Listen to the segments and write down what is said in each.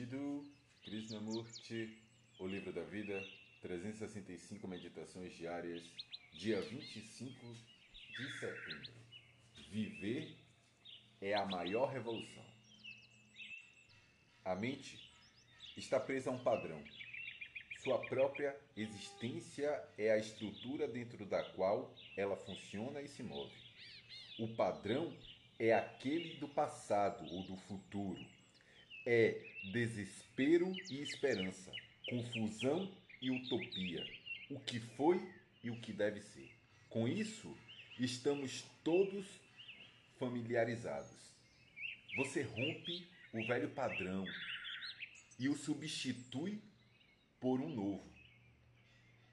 Pedido Krishnamurti, O Livro da Vida, 365 Meditações Diárias, dia 25 de setembro. Viver é a maior revolução. A mente está presa a um padrão. Sua própria existência é a estrutura dentro da qual ela funciona e se move. O padrão é aquele do passado ou do futuro é desespero e esperança, confusão e utopia, o que foi e o que deve ser. Com isso, estamos todos familiarizados. Você rompe o velho padrão e o substitui por um novo.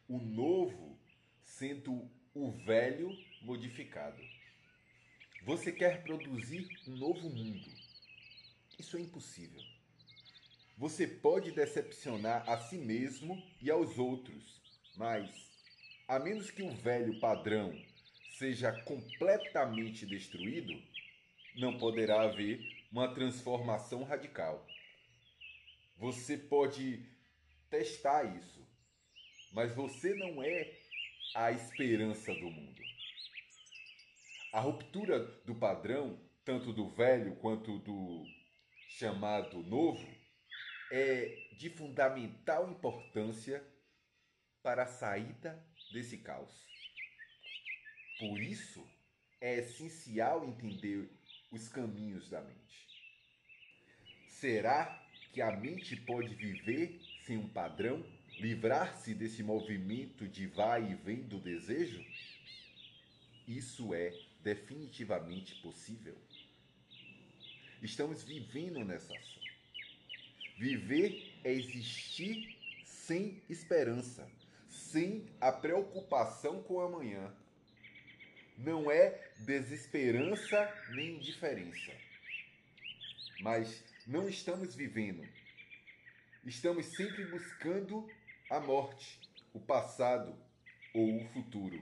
O novo sendo o velho modificado. Você quer produzir um novo mundo isso é impossível. Você pode decepcionar a si mesmo e aos outros, mas, a menos que o velho padrão seja completamente destruído, não poderá haver uma transformação radical. Você pode testar isso, mas você não é a esperança do mundo. A ruptura do padrão, tanto do velho quanto do chamado novo é de fundamental importância para a saída desse caos. Por isso, é essencial entender os caminhos da mente. Será que a mente pode viver sem um padrão, livrar-se desse movimento de vai e vem do desejo? Isso é definitivamente possível. Estamos vivendo nessa ação. Viver é existir sem esperança, sem a preocupação com amanhã. Não é desesperança nem indiferença. Mas não estamos vivendo. Estamos sempre buscando a morte, o passado ou o futuro.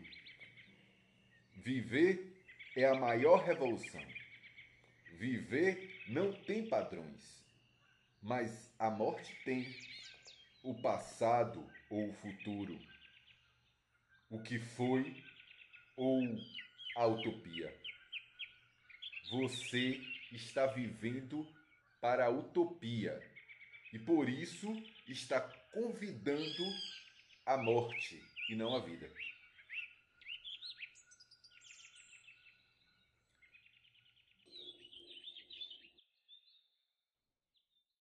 Viver é a maior revolução. Viver não tem padrões, mas a morte tem. O passado ou o futuro. O que foi ou a utopia. Você está vivendo para a utopia e por isso está convidando a morte e não a vida.